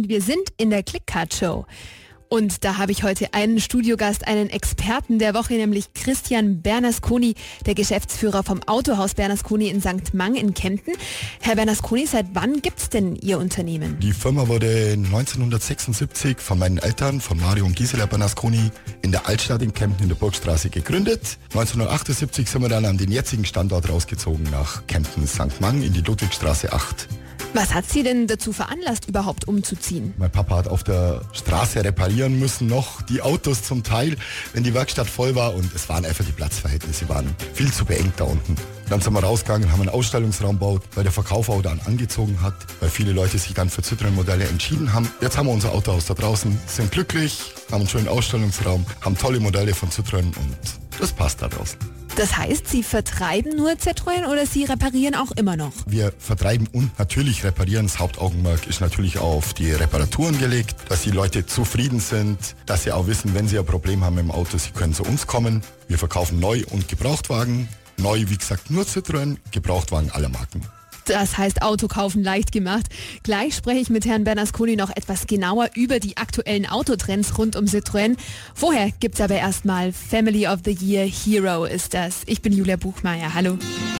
und wir sind in der Clickcard Show. Und da habe ich heute einen Studiogast, einen Experten der Woche, nämlich Christian Bernasconi, der Geschäftsführer vom Autohaus Bernasconi in St. Mang in Kempten. Herr Bernasconi, seit wann gibt es denn Ihr Unternehmen? Die Firma wurde 1976 von meinen Eltern, von Mario und Gisela Bernasconi, in der Altstadt in Kempten in der Burgstraße gegründet. 1978 sind wir dann an den jetzigen Standort rausgezogen nach Kempten St. Mang in die Ludwigstraße 8. Was hat Sie denn dazu veranlasst, überhaupt umzuziehen? Mein Papa hat auf der Straße reparieren müssen, noch die Autos zum Teil, wenn die Werkstatt voll war und es waren einfach die Platzverhältnisse, waren viel zu beengt da unten. Dann sind wir rausgegangen, haben einen Ausstellungsraum gebaut, weil der Verkauf auch dann angezogen hat, weil viele Leute sich dann für Citroën-Modelle entschieden haben. Jetzt haben wir unser Autohaus da draußen, sind glücklich, haben einen schönen Ausstellungsraum, haben tolle Modelle von Citroën und das passt da draußen. Das heißt, Sie vertreiben nur Citroën oder Sie reparieren auch immer noch? Wir vertreiben und natürlich reparieren. Das Hauptaugenmerk ist natürlich auf die Reparaturen gelegt, dass die Leute zufrieden sind, dass sie auch wissen, wenn sie ein Problem haben im Auto, sie können zu uns kommen. Wir verkaufen Neu- und Gebrauchtwagen. Neu, wie gesagt, nur Citroën, Gebrauchtwagen aller Marken. Das heißt Auto kaufen leicht gemacht. Gleich spreche ich mit Herrn Bernasconi noch etwas genauer über die aktuellen Autotrends rund um Citroën. Vorher gibt es aber erstmal Family of the Year Hero ist das. Ich bin Julia Buchmeier. Hallo.